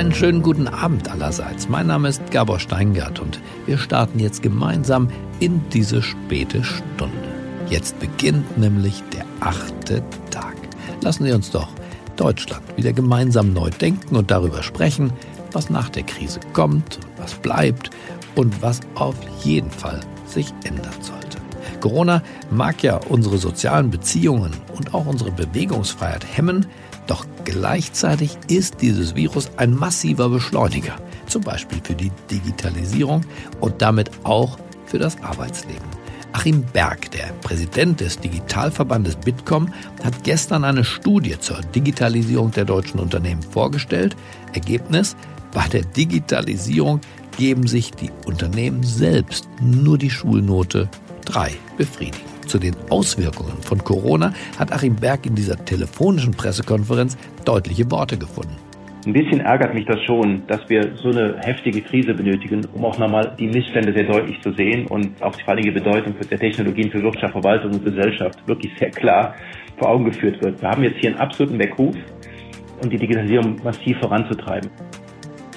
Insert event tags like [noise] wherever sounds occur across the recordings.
Einen schönen guten Abend allerseits. Mein Name ist Gabor Steingart und wir starten jetzt gemeinsam in diese späte Stunde. Jetzt beginnt nämlich der achte Tag. Lassen Sie uns doch Deutschland wieder gemeinsam neu denken und darüber sprechen, was nach der Krise kommt, was bleibt und was auf jeden Fall sich ändern sollte. Corona mag ja unsere sozialen Beziehungen und auch unsere Bewegungsfreiheit hemmen, doch gleichzeitig ist dieses Virus ein massiver Beschleuniger, zum Beispiel für die Digitalisierung und damit auch für das Arbeitsleben. Achim Berg, der Präsident des Digitalverbandes Bitkom, hat gestern eine Studie zur Digitalisierung der deutschen Unternehmen vorgestellt. Ergebnis, bei der Digitalisierung geben sich die Unternehmen selbst nur die Schulnote 3 befriedigen. Zu den Auswirkungen von Corona hat Achim Berg in dieser telefonischen Pressekonferenz deutliche Worte gefunden. Ein bisschen ärgert mich das schon, dass wir so eine heftige Krise benötigen, um auch nochmal die Missstände sehr deutlich zu sehen und auch die Bedeutung der Technologien für Wirtschaft, Verwaltung und Gesellschaft wirklich sehr klar vor Augen geführt wird. Wir haben jetzt hier einen absoluten Weckruf und die Digitalisierung massiv voranzutreiben.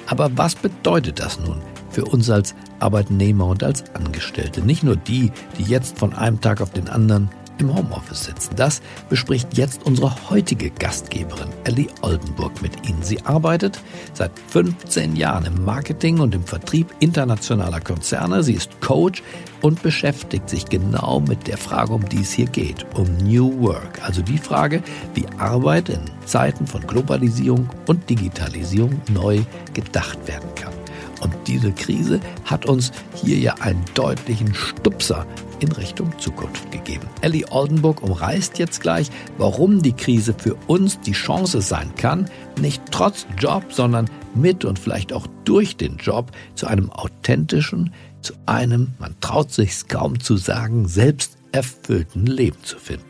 Aber was bedeutet das nun für uns als Arbeitnehmer und als Angestellte. Nicht nur die, die jetzt von einem Tag auf den anderen im Homeoffice sitzen. Das bespricht jetzt unsere heutige Gastgeberin Ellie Oldenburg mit Ihnen. Sie arbeitet seit 15 Jahren im Marketing und im Vertrieb internationaler Konzerne. Sie ist Coach und beschäftigt sich genau mit der Frage, um die es hier geht, um New Work. Also die Frage, wie Arbeit in Zeiten von Globalisierung und Digitalisierung neu gedacht werden kann. Und diese Krise hat uns hier ja einen deutlichen Stupser in Richtung Zukunft gegeben. Ellie Oldenburg umreißt jetzt gleich, warum die Krise für uns die Chance sein kann, nicht trotz Job, sondern mit und vielleicht auch durch den Job zu einem authentischen, zu einem, man traut sich kaum zu sagen, selbsterfüllten Leben zu finden.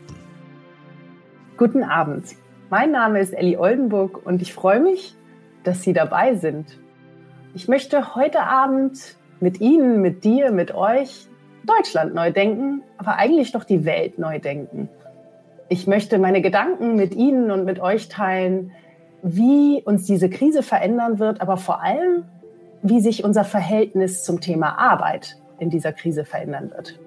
Guten Abend. Mein Name ist Ellie Oldenburg und ich freue mich, dass Sie dabei sind. Ich möchte heute Abend mit Ihnen, mit dir, mit euch Deutschland neu denken, aber eigentlich doch die Welt neu denken. Ich möchte meine Gedanken mit Ihnen und mit euch teilen, wie uns diese Krise verändern wird, aber vor allem, wie sich unser Verhältnis zum Thema Arbeit in dieser Krise verändern wird.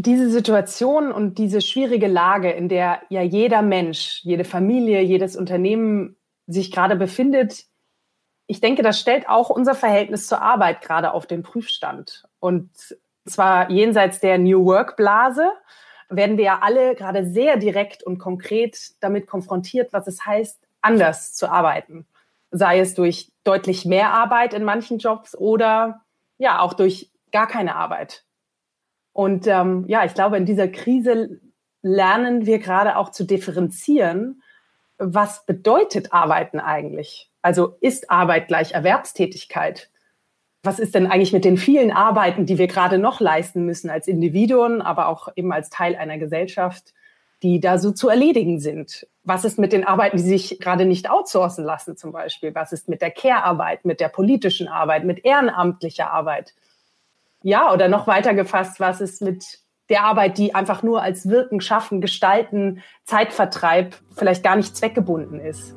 Diese Situation und diese schwierige Lage, in der ja jeder Mensch, jede Familie, jedes Unternehmen sich gerade befindet, ich denke, das stellt auch unser Verhältnis zur Arbeit gerade auf den Prüfstand. Und zwar jenseits der New Work Blase werden wir ja alle gerade sehr direkt und konkret damit konfrontiert, was es heißt, anders zu arbeiten. Sei es durch deutlich mehr Arbeit in manchen Jobs oder ja auch durch gar keine Arbeit. Und ähm, ja, ich glaube, in dieser Krise lernen wir gerade auch zu differenzieren, was bedeutet Arbeiten eigentlich? Also ist Arbeit gleich Erwerbstätigkeit? Was ist denn eigentlich mit den vielen Arbeiten, die wir gerade noch leisten müssen als Individuen, aber auch eben als Teil einer Gesellschaft, die da so zu erledigen sind? Was ist mit den Arbeiten, die sich gerade nicht outsourcen lassen zum Beispiel? Was ist mit der Care-Arbeit, mit der politischen Arbeit, mit ehrenamtlicher Arbeit? Ja, oder noch weiter gefasst, was ist mit der Arbeit, die einfach nur als Wirken, Schaffen, Gestalten, Zeitvertreib vielleicht gar nicht zweckgebunden ist?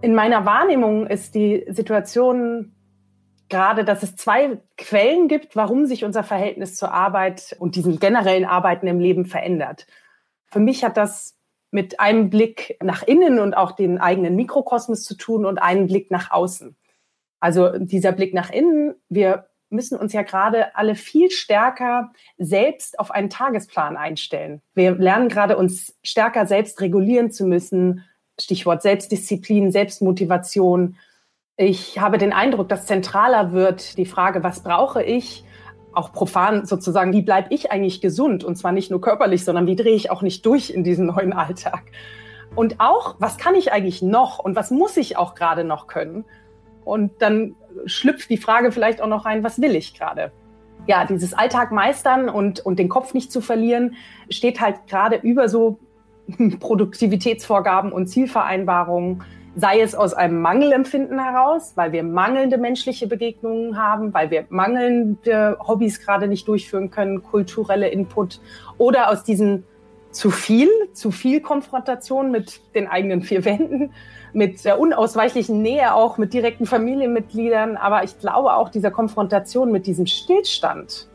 In meiner Wahrnehmung ist die Situation gerade, dass es zwei Quellen gibt, warum sich unser Verhältnis zur Arbeit und diesen generellen Arbeiten im Leben verändert. Für mich hat das mit einem Blick nach innen und auch den eigenen Mikrokosmos zu tun und einen Blick nach außen. Also dieser Blick nach innen, wir müssen uns ja gerade alle viel stärker selbst auf einen Tagesplan einstellen. Wir lernen gerade uns stärker selbst regulieren zu müssen. Stichwort Selbstdisziplin, Selbstmotivation, ich habe den Eindruck, dass zentraler wird die Frage, was brauche ich, auch profan sozusagen, wie bleibe ich eigentlich gesund? Und zwar nicht nur körperlich, sondern wie drehe ich auch nicht durch in diesem neuen Alltag? Und auch, was kann ich eigentlich noch und was muss ich auch gerade noch können? Und dann schlüpft die Frage vielleicht auch noch rein, was will ich gerade? Ja, dieses Alltag meistern und, und den Kopf nicht zu verlieren, steht halt gerade über so [laughs] Produktivitätsvorgaben und Zielvereinbarungen, sei es aus einem Mangelempfinden heraus, weil wir mangelnde menschliche Begegnungen haben, weil wir mangelnde Hobbys gerade nicht durchführen können, kulturelle Input oder aus diesen zu viel, zu viel Konfrontation mit den eigenen vier Wänden, mit der unausweichlichen Nähe auch mit direkten Familienmitgliedern, aber ich glaube auch dieser Konfrontation mit diesem Stillstand.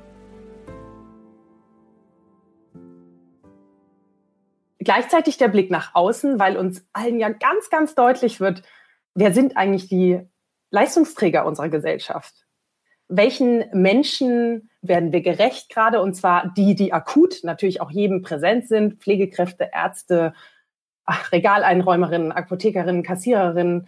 Gleichzeitig der Blick nach außen, weil uns allen ja ganz, ganz deutlich wird, wer sind eigentlich die Leistungsträger unserer Gesellschaft? welchen Menschen werden wir gerecht gerade? Und zwar die, die akut natürlich auch jedem präsent sind, Pflegekräfte, Ärzte, ach, Regaleinräumerinnen, Apothekerinnen, Kassiererinnen.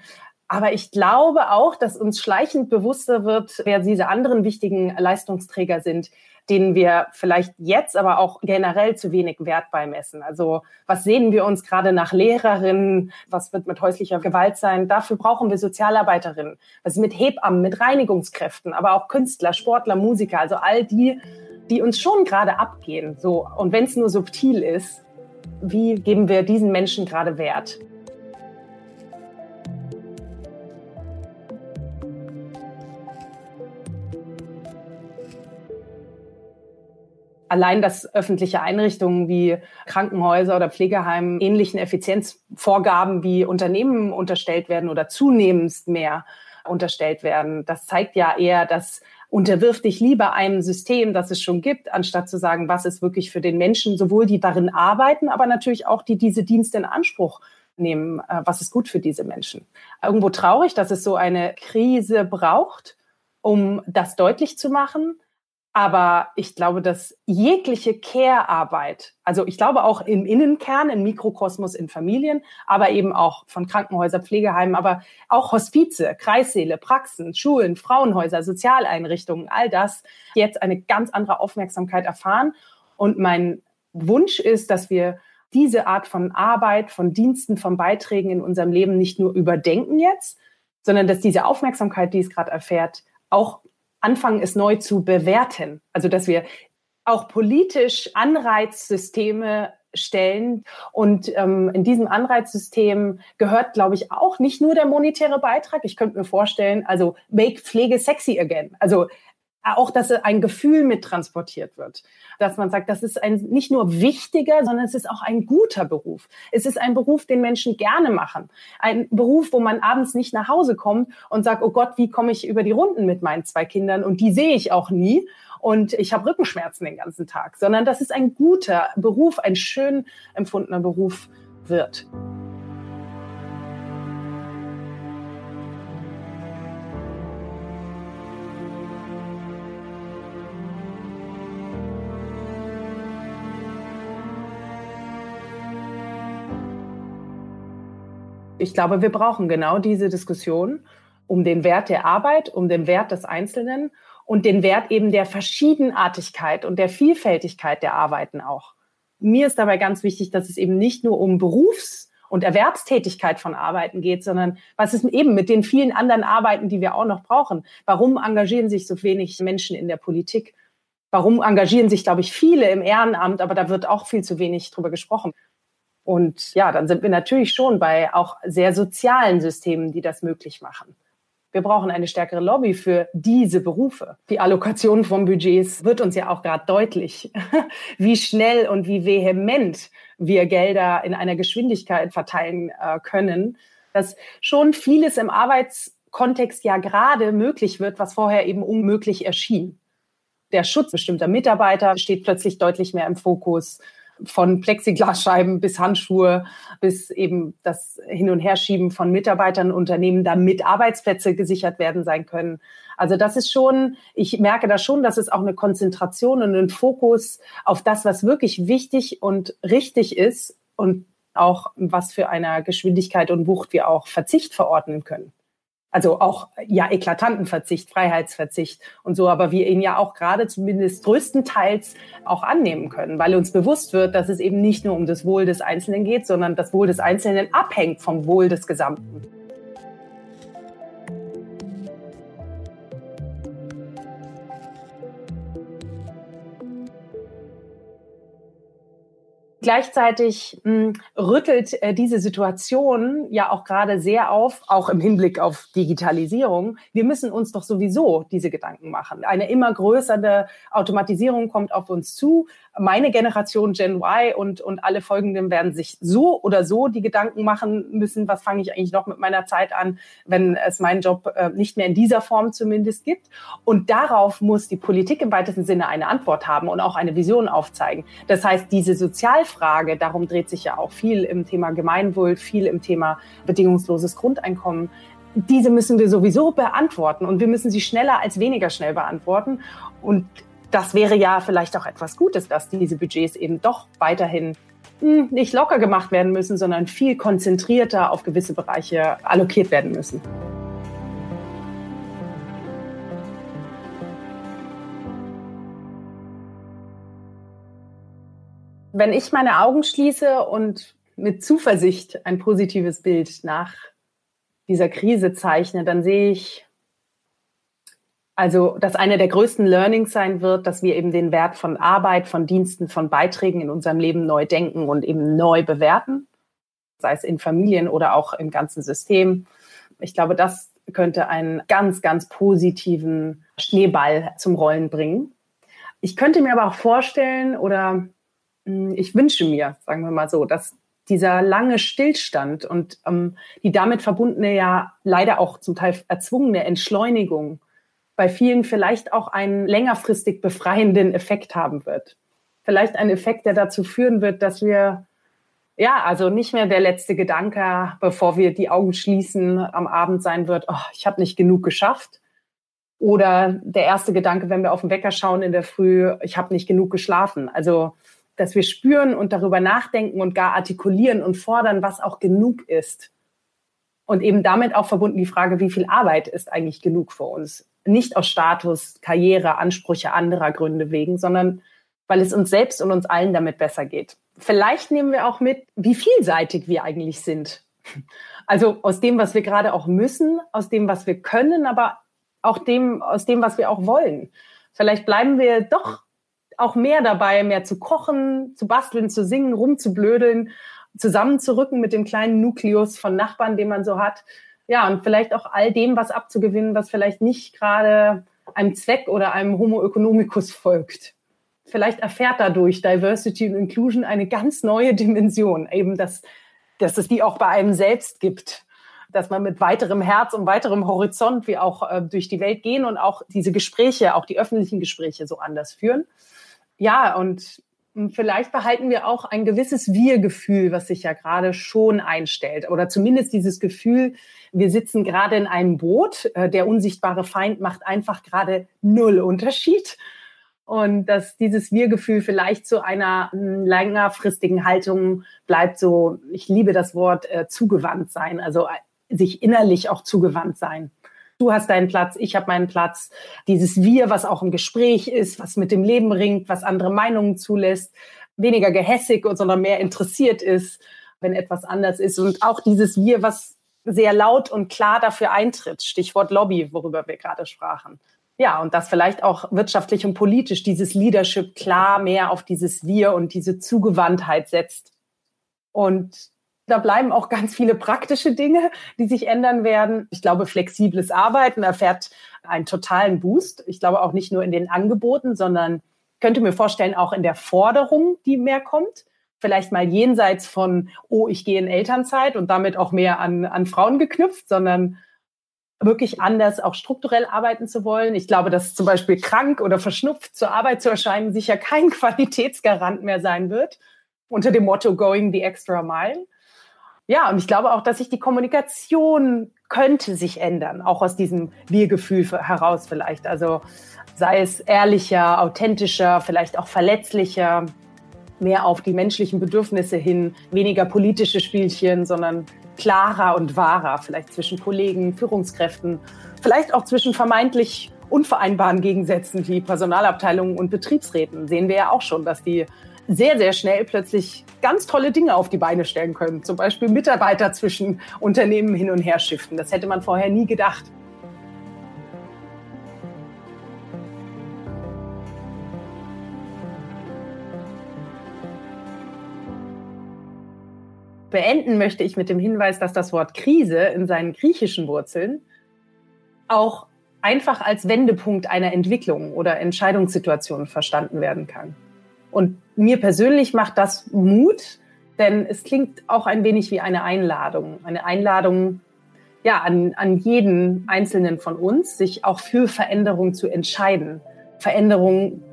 Aber ich glaube auch, dass uns schleichend bewusster wird, wer diese anderen wichtigen Leistungsträger sind, denen wir vielleicht jetzt aber auch generell zu wenig Wert beimessen. Also was sehen wir uns gerade nach Lehrerinnen? Was wird mit häuslicher Gewalt sein? Dafür brauchen wir Sozialarbeiterinnen. Was ist mit Hebammen, mit Reinigungskräften, aber auch Künstler, Sportler, Musiker, also all die, die uns schon gerade abgehen. So. Und wenn es nur subtil ist, wie geben wir diesen Menschen gerade Wert? Allein, dass öffentliche Einrichtungen wie Krankenhäuser oder Pflegeheime ähnlichen Effizienzvorgaben wie Unternehmen unterstellt werden oder zunehmend mehr unterstellt werden. Das zeigt ja eher, dass unterwirf dich lieber einem System, das es schon gibt, anstatt zu sagen, was ist wirklich für den Menschen, sowohl die darin arbeiten, aber natürlich auch die diese Dienste in Anspruch nehmen, äh, was ist gut für diese Menschen. Irgendwo traurig, dass es so eine Krise braucht, um das deutlich zu machen. Aber ich glaube, dass jegliche Care-Arbeit, also ich glaube auch im Innenkern, im Mikrokosmos in Familien, aber eben auch von Krankenhäusern, Pflegeheimen, aber auch Hospize, Kreissäle, Praxen, Schulen, Frauenhäuser, Sozialeinrichtungen, all das jetzt eine ganz andere Aufmerksamkeit erfahren. Und mein Wunsch ist, dass wir diese Art von Arbeit, von Diensten, von Beiträgen in unserem Leben nicht nur überdenken jetzt, sondern dass diese Aufmerksamkeit, die es gerade erfährt, auch anfangen, es neu zu bewerten. Also, dass wir auch politisch Anreizsysteme stellen. Und ähm, in diesem Anreizsystem gehört, glaube ich, auch nicht nur der monetäre Beitrag. Ich könnte mir vorstellen, also make Pflege sexy again. Also auch, dass ein Gefühl mittransportiert wird. Dass man sagt, das ist ein nicht nur wichtiger, sondern es ist auch ein guter Beruf. Es ist ein Beruf, den Menschen gerne machen. Ein Beruf, wo man abends nicht nach Hause kommt und sagt, oh Gott, wie komme ich über die Runden mit meinen zwei Kindern? Und die sehe ich auch nie. Und ich habe Rückenschmerzen den ganzen Tag. Sondern dass es ein guter Beruf, ein schön empfundener Beruf wird. Ich glaube, wir brauchen genau diese Diskussion um den Wert der Arbeit, um den Wert des Einzelnen und den Wert eben der Verschiedenartigkeit und der Vielfältigkeit der Arbeiten auch. Mir ist dabei ganz wichtig, dass es eben nicht nur um Berufs- und Erwerbstätigkeit von Arbeiten geht, sondern was ist eben mit den vielen anderen Arbeiten, die wir auch noch brauchen? Warum engagieren sich so wenig Menschen in der Politik? Warum engagieren sich, glaube ich, viele im Ehrenamt, aber da wird auch viel zu wenig drüber gesprochen. Und ja, dann sind wir natürlich schon bei auch sehr sozialen Systemen, die das möglich machen. Wir brauchen eine stärkere Lobby für diese Berufe. Die Allokation von Budgets wird uns ja auch gerade deutlich, [laughs] wie schnell und wie vehement wir Gelder in einer Geschwindigkeit verteilen äh, können, dass schon vieles im Arbeitskontext ja gerade möglich wird, was vorher eben unmöglich erschien. Der Schutz bestimmter Mitarbeiter steht plötzlich deutlich mehr im Fokus von Plexiglasscheiben bis Handschuhe, bis eben das Hin- und Herschieben von Mitarbeitern Unternehmen, damit Arbeitsplätze gesichert werden sein können. Also das ist schon, ich merke da schon, dass es auch eine Konzentration und ein Fokus auf das, was wirklich wichtig und richtig ist und auch was für einer Geschwindigkeit und Wucht wir auch Verzicht verordnen können. Also auch ja eklatanten Verzicht, Freiheitsverzicht und so, aber wir ihn ja auch gerade zumindest größtenteils auch annehmen können, weil uns bewusst wird, dass es eben nicht nur um das Wohl des Einzelnen geht, sondern das Wohl des Einzelnen abhängt vom Wohl des Gesamten. Gleichzeitig mh, hm, rüttelt äh, diese Situation ja auch gerade sehr auf, auch im Hinblick auf Digitalisierung. Wir müssen uns doch sowieso diese Gedanken machen. Eine immer größere Automatisierung kommt auf uns zu. Meine Generation Gen Y und, und alle folgenden werden sich so oder so die Gedanken machen müssen, was fange ich eigentlich noch mit meiner Zeit an, wenn es meinen Job äh, nicht mehr in dieser Form zumindest gibt. Und darauf muss die Politik im weitesten Sinne eine Antwort haben und auch eine Vision aufzeigen. Das heißt, diese Sozial Frage, darum dreht sich ja auch viel im Thema Gemeinwohl, viel im Thema bedingungsloses Grundeinkommen. Diese müssen wir sowieso beantworten und wir müssen sie schneller als weniger schnell beantworten. Und das wäre ja vielleicht auch etwas Gutes, dass diese Budgets eben doch weiterhin hm, nicht locker gemacht werden müssen, sondern viel konzentrierter auf gewisse Bereiche allokiert werden müssen. Wenn ich meine Augen schließe und mit Zuversicht ein positives Bild nach dieser Krise zeichne, dann sehe ich, also, dass eine der größten Learnings sein wird, dass wir eben den Wert von Arbeit, von Diensten, von Beiträgen in unserem Leben neu denken und eben neu bewerten, sei es in Familien oder auch im ganzen System. Ich glaube, das könnte einen ganz, ganz positiven Schneeball zum Rollen bringen. Ich könnte mir aber auch vorstellen oder ich wünsche mir, sagen wir mal so, dass dieser lange Stillstand und ähm, die damit verbundene ja leider auch zum Teil erzwungene Entschleunigung bei vielen vielleicht auch einen längerfristig befreienden Effekt haben wird. Vielleicht ein Effekt, der dazu führen wird, dass wir ja, also nicht mehr der letzte Gedanke, bevor wir die Augen schließen am Abend sein wird, oh, ich habe nicht genug geschafft. Oder der erste Gedanke, wenn wir auf den Wecker schauen in der Früh, ich habe nicht genug geschlafen. Also dass wir spüren und darüber nachdenken und gar artikulieren und fordern, was auch genug ist. Und eben damit auch verbunden die Frage, wie viel Arbeit ist eigentlich genug für uns? Nicht aus Status, Karriere, Ansprüche anderer Gründe wegen, sondern weil es uns selbst und uns allen damit besser geht. Vielleicht nehmen wir auch mit, wie vielseitig wir eigentlich sind. Also aus dem, was wir gerade auch müssen, aus dem, was wir können, aber auch dem, aus dem, was wir auch wollen. Vielleicht bleiben wir doch auch mehr dabei, mehr zu kochen, zu basteln, zu singen, rumzublödeln, zusammenzurücken mit dem kleinen Nukleus von Nachbarn, den man so hat. Ja, und vielleicht auch all dem was abzugewinnen, was vielleicht nicht gerade einem Zweck oder einem Homo economicus folgt. Vielleicht erfährt dadurch Diversity und Inclusion eine ganz neue Dimension, eben dass, dass es die auch bei einem selbst gibt dass man mit weiterem Herz und weiterem Horizont wie auch äh, durch die Welt gehen und auch diese Gespräche, auch die öffentlichen Gespräche so anders führen ja, und vielleicht behalten wir auch ein gewisses Wir-Gefühl, was sich ja gerade schon einstellt. Oder zumindest dieses Gefühl, wir sitzen gerade in einem Boot. Äh, der unsichtbare Feind macht einfach gerade null Unterschied. Und dass dieses Wir-Gefühl vielleicht zu einer hm, längerfristigen Haltung bleibt, so, ich liebe das Wort, äh, zugewandt sein, also äh, sich innerlich auch zugewandt sein du hast deinen Platz, ich habe meinen Platz. Dieses Wir, was auch im Gespräch ist, was mit dem Leben ringt, was andere Meinungen zulässt, weniger gehässig, sondern mehr interessiert ist, wenn etwas anders ist. Und auch dieses Wir, was sehr laut und klar dafür eintritt. Stichwort Lobby, worüber wir gerade sprachen. Ja, und das vielleicht auch wirtschaftlich und politisch dieses Leadership klar mehr auf dieses Wir und diese Zugewandtheit setzt. Und da bleiben auch ganz viele praktische Dinge, die sich ändern werden. Ich glaube, flexibles Arbeiten erfährt einen totalen Boost. Ich glaube auch nicht nur in den Angeboten, sondern könnte mir vorstellen, auch in der Forderung, die mehr kommt. Vielleicht mal jenseits von, oh, ich gehe in Elternzeit und damit auch mehr an, an Frauen geknüpft, sondern wirklich anders auch strukturell arbeiten zu wollen. Ich glaube, dass zum Beispiel krank oder verschnupft zur Arbeit zu erscheinen sicher kein [laughs] Qualitätsgarant mehr sein wird unter dem Motto Going the Extra Mile. Ja, und ich glaube auch, dass sich die Kommunikation könnte sich ändern, auch aus diesem Wir-Gefühl heraus vielleicht. Also sei es ehrlicher, authentischer, vielleicht auch verletzlicher, mehr auf die menschlichen Bedürfnisse hin, weniger politische Spielchen, sondern klarer und wahrer, vielleicht zwischen Kollegen, Führungskräften, vielleicht auch zwischen vermeintlich unvereinbaren Gegensätzen wie Personalabteilungen und Betriebsräten. Sehen wir ja auch schon, dass die sehr, sehr schnell plötzlich ganz tolle Dinge auf die Beine stellen können. Zum Beispiel Mitarbeiter zwischen Unternehmen hin und her shiften. Das hätte man vorher nie gedacht. beenden möchte ich mit dem Hinweis, dass das Wort Krise in seinen griechischen Wurzeln auch einfach als Wendepunkt einer Entwicklung oder Entscheidungssituation verstanden werden kann. Und mir persönlich macht das Mut, denn es klingt auch ein wenig wie eine Einladung. Eine Einladung ja, an, an jeden Einzelnen von uns, sich auch für Veränderung zu entscheiden. Veränderung,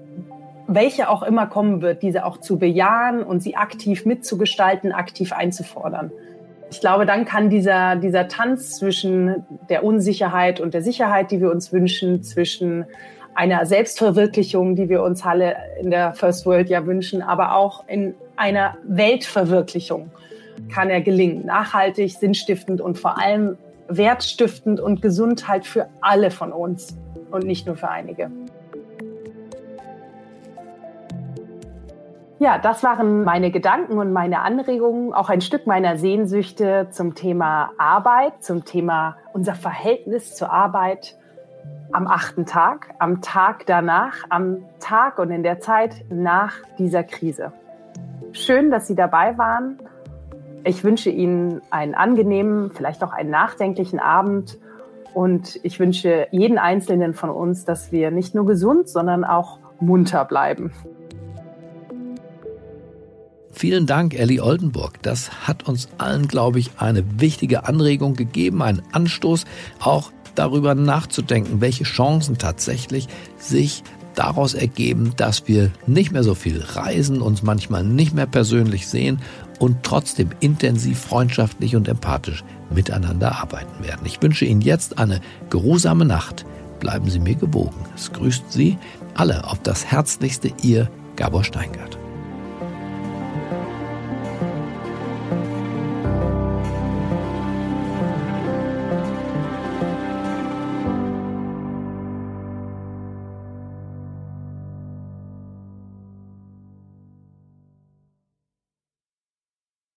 welche auch immer kommen wird, diese auch zu bejahen und sie aktiv mitzugestalten, aktiv einzufordern. Ich glaube, dann kann dieser, dieser Tanz zwischen der Unsicherheit und der Sicherheit, die wir uns wünschen, zwischen einer Selbstverwirklichung, die wir uns alle in der First World ja wünschen, aber auch in einer Weltverwirklichung kann er gelingen. Nachhaltig, sinnstiftend und vor allem wertstiftend und Gesundheit für alle von uns und nicht nur für einige. Ja, das waren meine Gedanken und meine Anregungen, auch ein Stück meiner Sehnsüchte zum Thema Arbeit, zum Thema unser Verhältnis zur Arbeit am achten Tag, am Tag danach, am Tag und in der Zeit nach dieser Krise. Schön, dass Sie dabei waren. Ich wünsche Ihnen einen angenehmen, vielleicht auch einen nachdenklichen Abend und ich wünsche jeden Einzelnen von uns, dass wir nicht nur gesund, sondern auch munter bleiben. Vielen Dank, Ellie Oldenburg. Das hat uns allen, glaube ich, eine wichtige Anregung gegeben, einen Anstoß, auch darüber nachzudenken, welche Chancen tatsächlich sich daraus ergeben, dass wir nicht mehr so viel reisen, uns manchmal nicht mehr persönlich sehen und trotzdem intensiv, freundschaftlich und empathisch miteinander arbeiten werden. Ich wünsche Ihnen jetzt eine geruhsame Nacht. Bleiben Sie mir gewogen. Es grüßt Sie alle auf das Herzlichste, Ihr Gabor Steingart.